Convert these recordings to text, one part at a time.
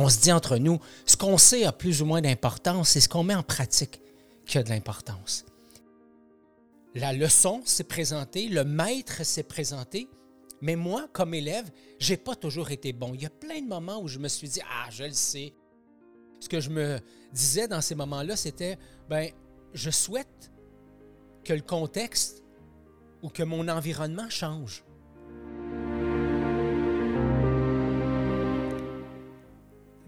on se dit entre nous, ce qu'on sait a plus ou moins d'importance, c'est ce qu'on met en pratique qui a de l'importance. La leçon s'est présentée, le maître s'est présenté, mais moi, comme élève, j'ai pas toujours été bon. Il y a plein de moments où je me suis dit, ah, je le sais. Ce que je me disais dans ces moments-là, c'était, ben, je souhaite que le contexte ou que mon environnement change.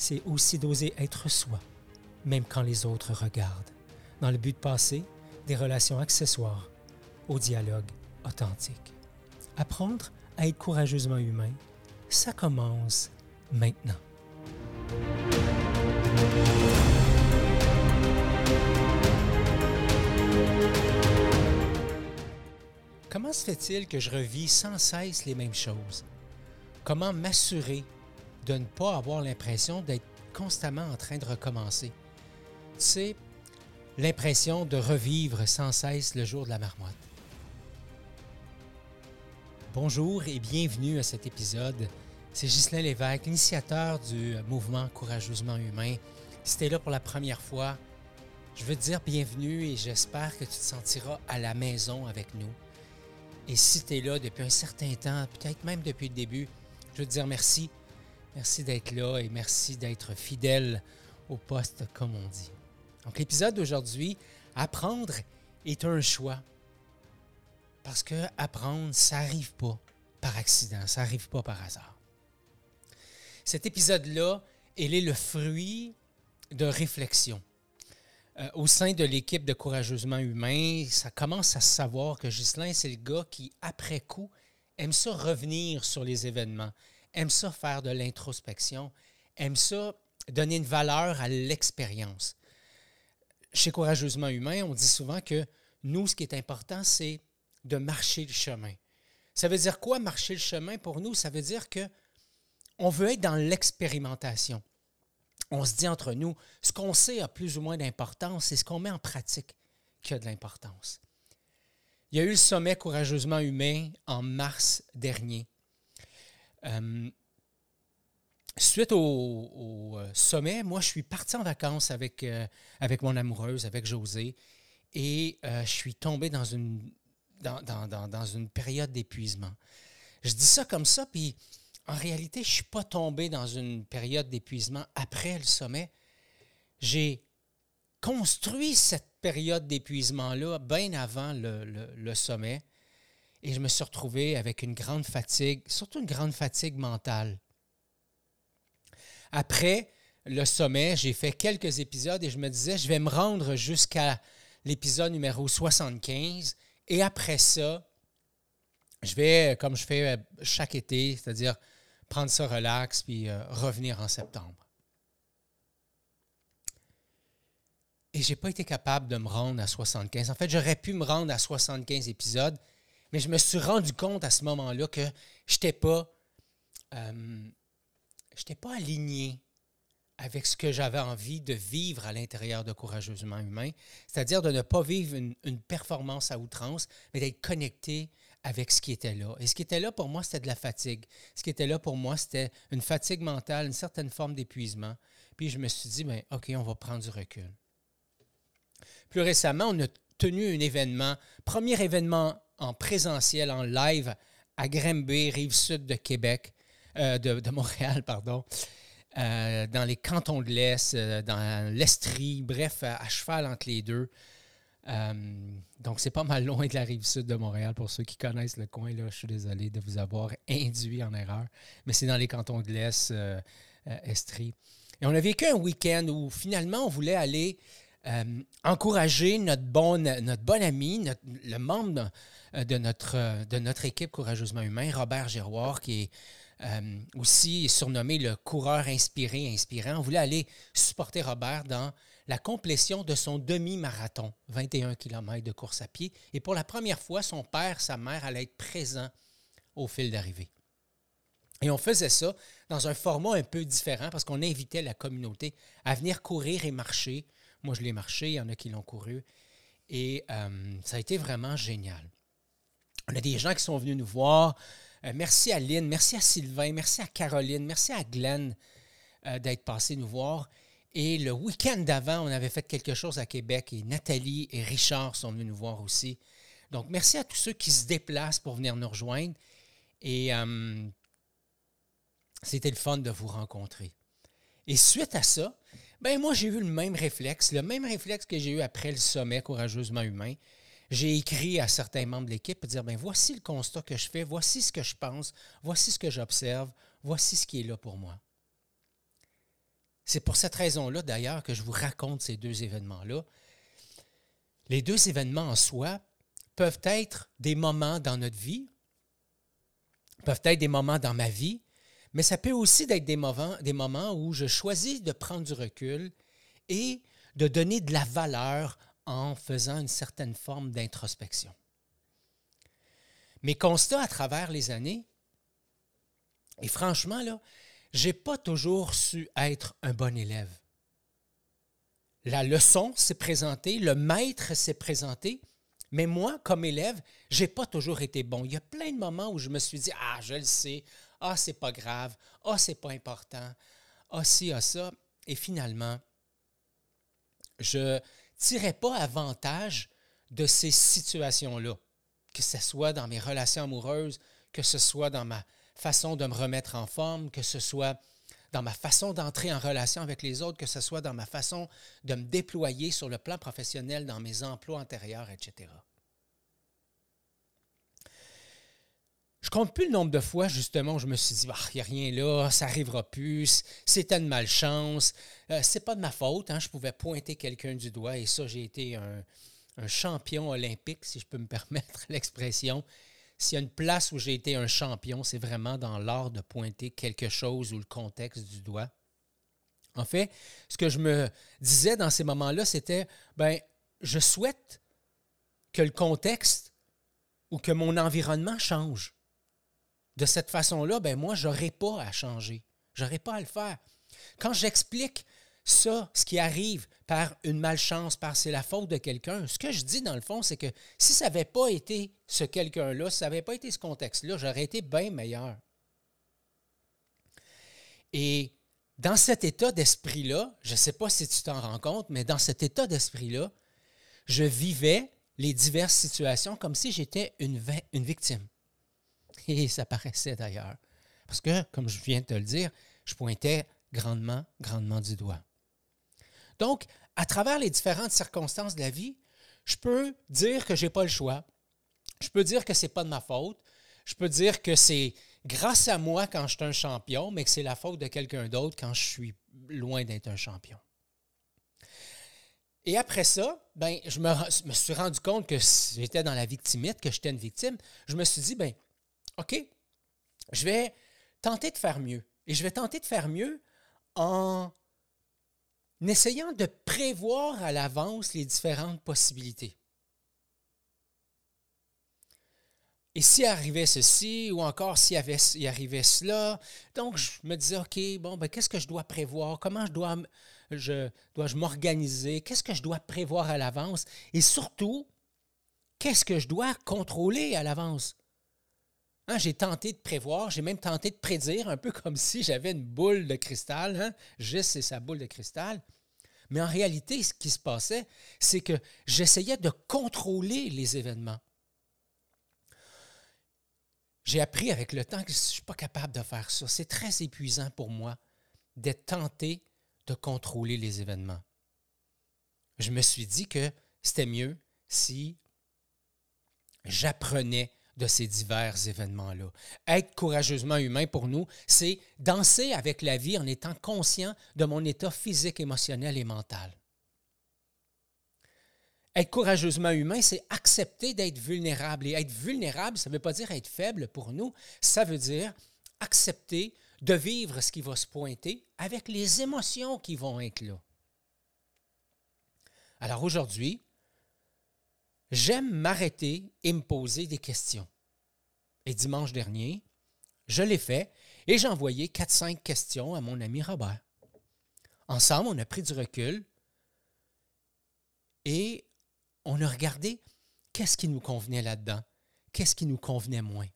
c'est aussi d'oser être soi, même quand les autres regardent, dans le but de passer des relations accessoires au dialogue authentique. Apprendre à être courageusement humain, ça commence maintenant. Comment se fait-il que je revis sans cesse les mêmes choses? Comment m'assurer de ne pas avoir l'impression d'être constamment en train de recommencer. C'est l'impression de revivre sans cesse le jour de la marmotte. Bonjour et bienvenue à cet épisode. C'est Ghislain Lévesque, l'initiateur du mouvement Courageusement Humain. Si tu es là pour la première fois, je veux te dire bienvenue et j'espère que tu te sentiras à la maison avec nous. Et si tu es là depuis un certain temps, peut-être même depuis le début, je veux te dire merci Merci d'être là et merci d'être fidèle au poste, comme on dit. Donc, l'épisode d'aujourd'hui, apprendre est un choix. Parce que apprendre, ça n'arrive pas par accident, ça n'arrive pas par hasard. Cet épisode-là, il est le fruit de réflexion. Euh, au sein de l'équipe de Courageusement Humain, ça commence à savoir que Ghislain, c'est le gars qui, après coup, aime ça revenir sur les événements, aime ça faire de l'introspection, aime ça donner une valeur à l'expérience. Chez Courageusement Humain, on dit souvent que nous, ce qui est important, c'est de marcher le chemin. Ça veut dire quoi marcher le chemin pour nous? Ça veut dire que on veut être dans l'expérimentation. On se dit entre nous, ce qu'on sait a plus ou moins d'importance, c'est ce qu'on met en pratique qui a de l'importance. Il y a eu le sommet Courageusement Humain en mars dernier. Euh, suite au, euh, sommet, moi, je suis parti en vacances avec, euh, avec mon amoureuse, avec José, et je suis tombé dans une, dans, dans, une période d'épuisement. Je dis ça comme ça, puis en réalité, je ne suis pas tombé dans une période d'épuisement après le sommet. J'ai construit cette période d'épuisement-là bien avant le, le sommet. Et je me suis retrouvé avec une grande fatigue, surtout une grande fatigue mentale. Après le sommet, j'ai fait quelques épisodes et je me disais, je vais me rendre jusqu'à l'épisode numéro 75. Et après ça, je vais, comme je fais euh, chaque été, c'est-à-dire prendre ça relax puis euh, revenir en septembre. Et je n'ai pas été capable de me rendre à 75. En fait, j'aurais pu me rendre à 75 épisodes, mais je me suis rendu compte à ce moment-là que je n'étais pas, euh, pas aligné avec ce que j'avais envie de vivre à l'intérieur de Courageusement Humain, c'est-à-dire de ne pas vivre une, une performance à outrance, mais d'être connecté avec ce qui était là. Et ce qui était là pour moi, c'était de la fatigue. Ce qui était là pour moi, c'était une fatigue mentale, une certaine forme d'épuisement. Puis je me suis dit, ben, OK, on va prendre du recul. Plus récemment, on a tenu un événement, premier événement en présentiel, en live à Grimby, rive sud de Québec, euh, de, Montréal, pardon, euh, dans les cantons de l'Est, euh, dans l'Estrie, bref, à, cheval entre les deux. donc, c'est pas mal loin de la rive sud de Montréal pour ceux qui connaissent le coin. Là, je suis désolé de vous avoir induit en erreur, mais c'est dans les cantons de l'Est, Estrie. Et on a vécu un week-end où finalement on voulait aller encourager notre bon, notre ami, le membre euh, de notre, euh, de notre équipe Courageusement Humain, Robert Giroir, qui est euh, aussi surnommé le coureur inspiré, inspirant. On voulait aller supporter Robert dans la complétion de son demi-marathon, 21 km de course à pied. Et pour la première fois, son père, sa mère allaient être présents au fil d'arrivée. Et on faisait ça dans un format un peu différent parce qu'on invitait la communauté à venir courir et marcher. Moi, je l'ai marché, il y en a qui l'ont couru. Et euh, ça a été vraiment génial. On a des gens qui sont venus nous voir. Euh, merci à Lynn, merci à Sylvain, merci à Caroline, merci à Glenn euh, d'être passé nous voir. Et le week-end d'avant, on avait fait quelque chose à Québec et Nathalie et Richard sont venus nous voir aussi. Donc, merci à tous ceux qui se déplacent pour venir nous rejoindre. Et c'était le fun de vous rencontrer. Et suite à ça, ben moi, j'ai eu le même réflexe, le même réflexe que j'ai eu après le sommet Courageusement Humain. J'ai écrit à certains membres de l'équipe pour dire ben voici le constat que je fais, voici ce que je pense, voici ce que j'observe, voici ce qui est là pour moi. C'est pour cette raison-là, d'ailleurs, que je vous raconte ces deux événements-là. Les deux événements en soi peuvent être des moments dans notre vie, peuvent être des moments dans ma vie, mais ça peut aussi être des moments, où je choisis de prendre du recul et de donner de la valeur en faisant une certaine forme d'introspection. Mes constats à travers les années, et franchement, là, je n'ai pas toujours su être un bon élève. La leçon s'est présentée, le maître s'est présenté, mais moi, comme élève, je n'ai pas toujours été bon. Il y a plein de moments où je me suis dit Ah, je le sais, ah, c'est pas grave. Ah, c'est pas important. Ah, si, ah, ça. Et finalement, je tirais pas avantage de ces situations-là, que ce soit dans mes relations amoureuses, que ce soit dans ma façon de me remettre en forme, que ce soit dans ma façon d'entrer en relation avec les autres, que ce soit dans ma façon de me déployer sur le plan professionnel dans mes emplois antérieurs, etc. Je compte plus le nombre de fois, justement, où je me suis dit, il ah, n'y a rien là, ça n'arrivera plus, c'était une malchance. Euh, c'est pas de ma faute, hein, je pouvais pointer quelqu'un du doigt, et ça, j'ai été un, champion olympique, si je peux me permettre l'expression. S'il y a une place où j'ai été un champion, c'est vraiment dans l'art de pointer quelque chose ou le contexte du doigt. En fait, ce que je me disais dans ces moments-là, c'était, ben, je souhaite que le contexte ou que mon environnement change de cette façon-là, ben moi, je n'aurai pas à changer. Je n'aurai pas à le faire. Quand j'explique ça, ce qui arrive par une malchance, par c'est la faute de quelqu'un, ce que je dis dans le fond, c'est que si ça n'avait pas été ce quelqu'un-là, si ça n'avait pas été ce contexte-là, j'aurais été bien meilleur. Et dans cet état d'esprit-là, je ne sais pas si tu t'en rends compte, mais dans cet état d'esprit-là, je vivais les diverses situations comme si j'étais une, une victime. Et ça paraissait d'ailleurs. Parce que, comme je viens de te le dire, je pointais grandement, grandement du doigt. Donc, à travers les différentes circonstances de la vie, je peux dire que je n'ai pas le choix. Je peux dire que ce n'est pas de ma faute. Je peux dire que c'est grâce à moi quand je suis un champion, mais que c'est la faute de quelqu'un d'autre quand je suis loin d'être un champion. Et après ça, ben, je me, suis rendu compte que j'étais dans la victimite, que j'étais une victime. Je me suis dit, ben, OK, je vais tenter de faire mieux. Et je vais tenter de faire mieux en essayant de prévoir à l'avance les différentes possibilités. Et s'il arrivait ceci, ou encore s'il arrivait cela, donc je me disais, OK, bon, ben, qu'est-ce que je dois prévoir? Comment je dois, je, dois-je m'organiser? Qu'est-ce que je dois prévoir à l'avance? Et surtout, qu'est-ce que je dois contrôler à l'avance? J'ai tenté de prévoir, j'ai même tenté de prédire, un peu comme si j'avais une boule de cristal. Hein? Juste, c'est sa boule de cristal. Mais en réalité, ce qui se passait, c'est que j'essayais de contrôler les événements. J'ai appris avec le temps que je ne suis pas capable de faire ça. C'est très épuisant pour moi d'être tenté de contrôler les événements. Je me suis dit que c'était mieux si j'apprenais de ces divers événements-là. Être courageusement humain pour nous, c'est danser avec la vie en étant conscient de mon état physique, émotionnel et mental. Être courageusement humain, c'est accepter d'être vulnérable. Et être vulnérable, ça ne veut pas dire être faible pour nous, ça veut dire accepter de vivre ce qui va se pointer avec les émotions qui vont être là. Alors aujourd'hui, j'aime m'arrêter et me poser des questions. Et dimanche dernier, je l'ai fait et j'ai envoyé 4-5 questions à mon ami Robert. Ensemble, on a pris du recul et on a regardé qu'est-ce qui nous convenait là-dedans, qu'est-ce qui nous convenait moins.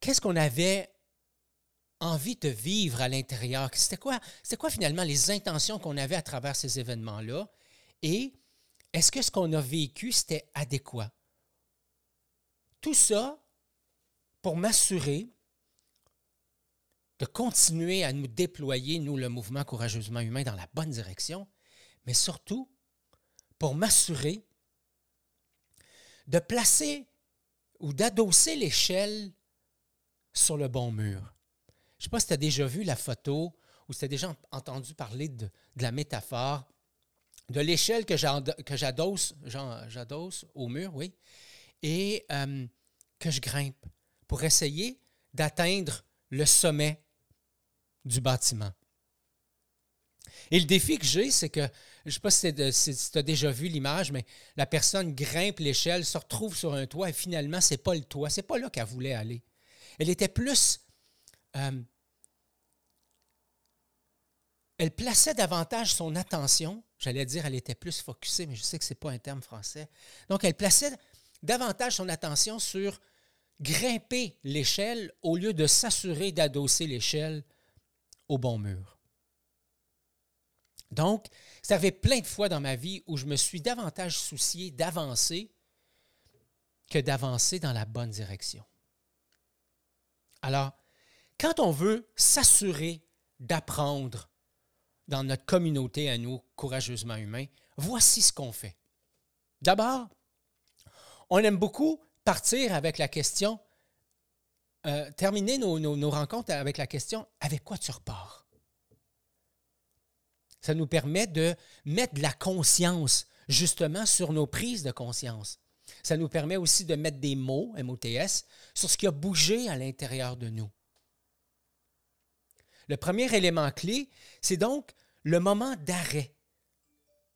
Qu'est-ce qu'on avait envie de vivre à l'intérieur? C'était quoi, quoi finalement les intentions qu'on avait à travers ces événements-là? Et est-ce que ce qu'on a vécu, c'était adéquat? Tout ça pour m'assurer de continuer à nous déployer, nous, le mouvement courageusement humain, dans la bonne direction, mais surtout pour m'assurer de placer ou d'adosser l'échelle sur le bon mur. Je ne sais pas si tu as déjà vu la photo ou si tu as déjà entendu parler de, la métaphore de l'échelle que j'adosse, j'adosse au mur, oui, et euh, que je grimpe pour essayer d'atteindre le sommet du bâtiment. Et le défi que j'ai, c'est que, je ne sais pas si tu as déjà vu l'image, mais la personne grimpe l'échelle, se retrouve sur un toit et finalement, ce n'est pas le toit, ce n'est pas là qu'elle voulait aller. Elle était plus... Euh, elle plaçait davantage son attention, j'allais dire elle était plus focusée, mais je sais que ce n'est pas un terme français. Donc, elle plaçait davantage son attention sur grimper l'échelle au lieu de s'assurer d'adosser l'échelle au bon mur. Donc, ça fait plein de fois dans ma vie où je me suis davantage soucié d'avancer que d'avancer dans la bonne direction. Alors, quand on veut s'assurer d'apprendre dans notre communauté à nous, courageusement humains, voici ce qu'on fait. D'abord, on aime beaucoup partir avec la question, euh, terminer nos, nos, rencontres avec la question, avec quoi tu repars? Ça nous permet de mettre de la conscience justement sur nos prises de conscience. Ça nous permet aussi de mettre des mots, MOTS, sur ce qui a bougé à l'intérieur de nous. Le premier élément clé, c'est donc le moment d'arrêt.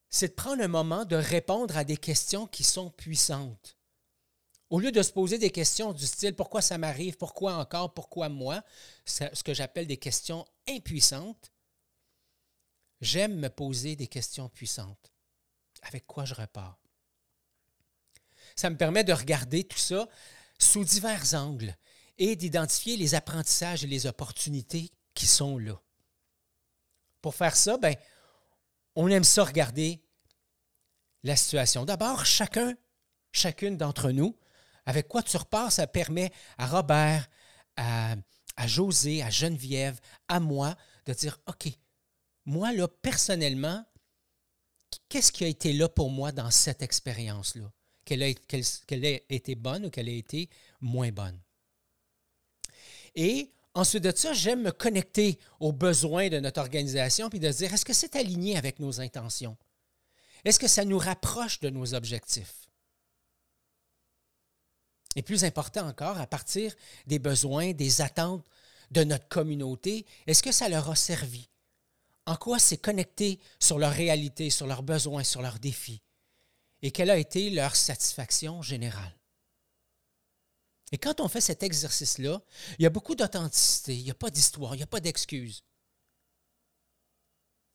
C'est de prendre un moment de répondre à des questions qui sont puissantes. Au lieu de se poser des questions du style pourquoi ça m'arrive, pourquoi encore, pourquoi moi, ce que j'appelle des questions impuissantes, j'aime me poser des questions puissantes. Avec quoi je repars? Ça me permet de regarder tout ça sous divers angles et d'identifier les apprentissages et les opportunités qui sont là. Pour faire ça, ben, on aime ça regarder la situation. D'abord, chacun, chacune d'entre nous, avec quoi tu repars, ça permet à Robert, à, José, à Geneviève, à moi, de dire, OK, moi, là, personnellement, qu'est-ce qui a été là pour moi dans cette expérience-là? Qu'elle a, été bonne ou qu'elle a été moins bonne? Et ensuite de ça, j'aime me connecter aux besoins de notre organisation puis de dire, est-ce que c'est aligné avec nos intentions? Est-ce que ça nous rapproche de nos objectifs? Et plus important encore, à partir des besoins, des attentes de notre communauté, est-ce que ça leur a servi? En quoi c'est connecté sur leur réalité, sur leurs besoins, sur leurs défis? Et quelle a été leur satisfaction générale? Et quand on fait cet exercice-là, il y a beaucoup d'authenticité, il n'y a pas d'histoire, il n'y a pas d'excuses.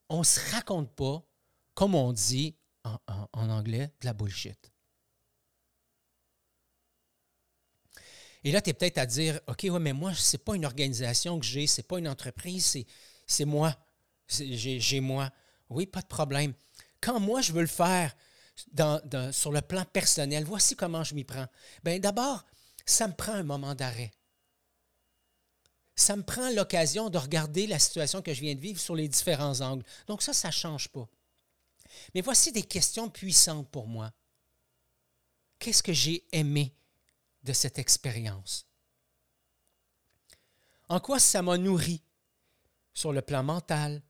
On ne se raconte pas, comme on dit en, anglais, de la bullshit. Et là, tu es peut-être à dire, OK, ouais, mais moi, ce n'est pas une organisation que j'ai, ce n'est pas une entreprise, c'est moi. J'ai moi. Oui, pas de problème. Quand moi, je veux le faire sur le plan personnel, voici comment je m'y prends. Bien, d'abord, ça me prend un moment d'arrêt. Ça me prend l'occasion de regarder la situation que je viens de vivre sur les différents angles. Donc ça, ça ne change pas. Mais voici des questions puissantes pour moi. Qu'est-ce que j'ai aimé de cette expérience? En quoi ça m'a nourri sur le plan mental,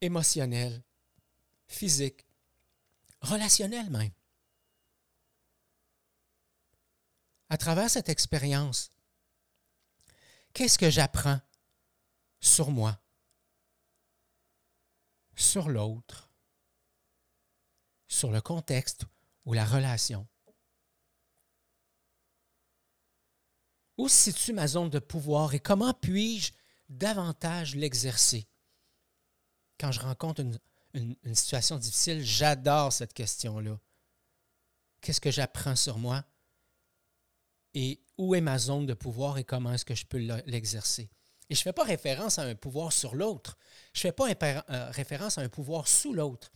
émotionnel, physique, relationnel même? À travers cette expérience, qu'est-ce que j'apprends sur moi, sur l'autre, sur le contexte ou la relation? Où se situe ma zone de pouvoir et comment puis-je davantage l'exercer? Quand je rencontre une, une situation difficile, j'adore cette question-là. Qu'est-ce que j'apprends sur moi? Et où est ma zone de pouvoir et comment est-ce que je peux l'exercer? Et je ne fais pas référence à un pouvoir sur l'autre. Je ne fais pas euh, référence à un pouvoir sous l'autre.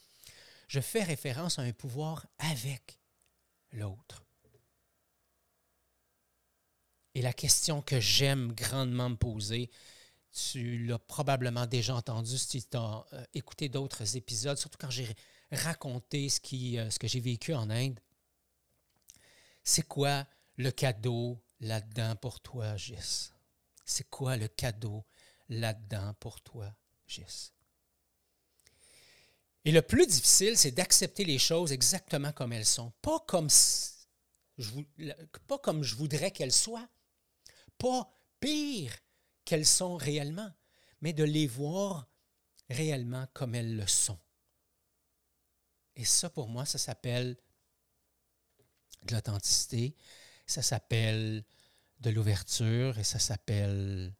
Je fais référence à un pouvoir avec l'autre. Et la question que j'aime grandement me poser, tu l'as probablement déjà entendu si tu as euh, écouté d'autres épisodes, surtout quand j'ai raconté ce, qui, euh, ce que j'ai vécu en Inde. C'est quoi le cadeau là-dedans pour toi, Gis? C'est quoi le cadeau là-dedans pour toi, Gis? Et le plus difficile, c'est d'accepter les choses exactement comme elles sont, pas comme je, pas comme je voudrais qu'elles soient, pas pire qu'elles sont réellement, mais de les voir réellement comme elles le sont. Et ça, pour moi, ça s'appelle de l'authenticité, ça s'appelle de l'ouverture et ça s'appelle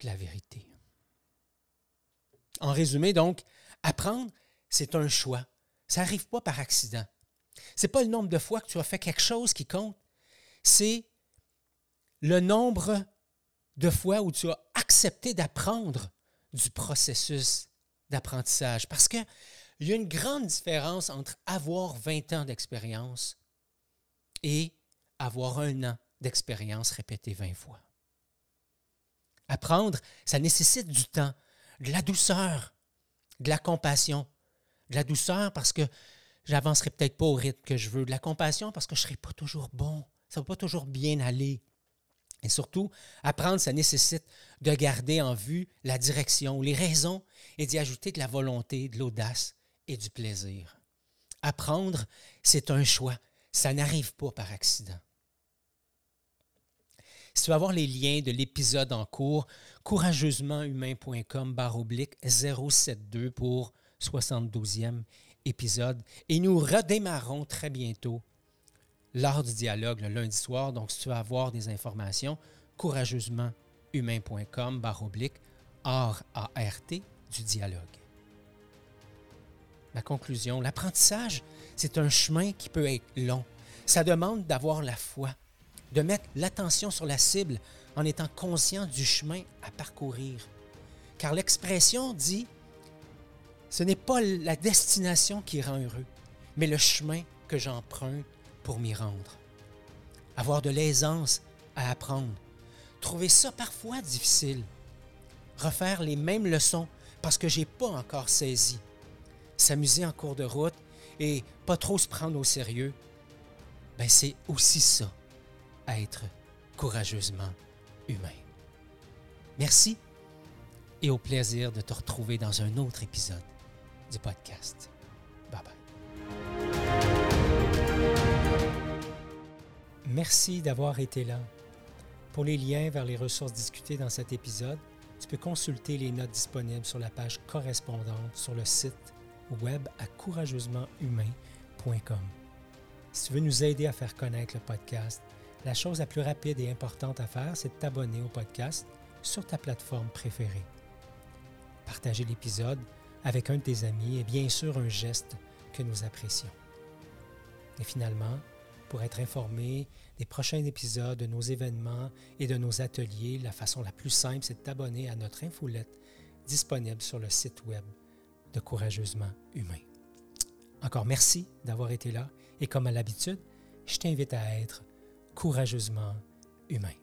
de la vérité. En résumé, donc, apprendre, c'est un choix. Ça n'arrive pas par accident. Ce n'est pas le nombre de fois que tu as fait quelque chose qui compte, c'est le nombre de fois où tu as accepté d'apprendre du processus d'apprentissage. Parce qu'il y a une grande différence entre avoir 20 ans d'expérience et avoir un an d'expérience répétée 20 fois. Apprendre, ça nécessite du temps, de la douceur, de la compassion. De la douceur parce que j'avancerai peut-être pas au rythme que je veux. De la compassion parce que je ne serai pas toujours bon. Ça ne va pas toujours bien aller. Et surtout, apprendre, ça nécessite de garder en vue la direction, les raisons et d'y ajouter de la volonté, de l'audace et du plaisir. Apprendre, c'est un choix. Ça n'arrive pas par accident. Si tu veux avoir les liens de l'épisode en cours, courageusementhumain.com barre oblique 072 pour 72e épisode. Et nous redémarrons très bientôt lors du dialogue le lundi soir. Donc, si tu veux avoir des informations, courageusementhumain.com barre oblique ART du dialogue. Ma conclusion, l'apprentissage, c'est un chemin qui peut être long. Ça demande d'avoir la foi, de mettre l'attention sur la cible en étant conscient du chemin à parcourir. Car l'expression dit, ce n'est pas la destination qui rend heureux, mais le chemin que j'emprunte pour m'y rendre. Avoir de l'aisance à apprendre. Trouver ça parfois difficile. Refaire les mêmes leçons parce que je n'ai pas encore saisi. S'amuser en cours de route et pas trop se prendre au sérieux, ben c'est aussi ça, être courageusement humain. Merci et au plaisir de te retrouver dans un autre épisode du podcast. Bye bye. Merci d'avoir été là. Pour les liens vers les ressources discutées dans cet épisode, tu peux consulter les notes disponibles sur la page correspondante sur le site web à courageusementhumain.com. Si tu veux nous aider à faire connaître le podcast, la chose la plus rapide et importante à faire, c'est de t'abonner au podcast sur ta plateforme préférée. Partager l'épisode avec un de tes amis est bien sûr un geste que nous apprécions. Et finalement, pour être informé des prochains épisodes, de nos événements et de nos ateliers, la façon la plus simple, c'est de t'abonner à notre infolette disponible sur le site web Courageusement Humain. Encore merci d'avoir été là et comme à l'habitude, je t'invite à être courageusement humain.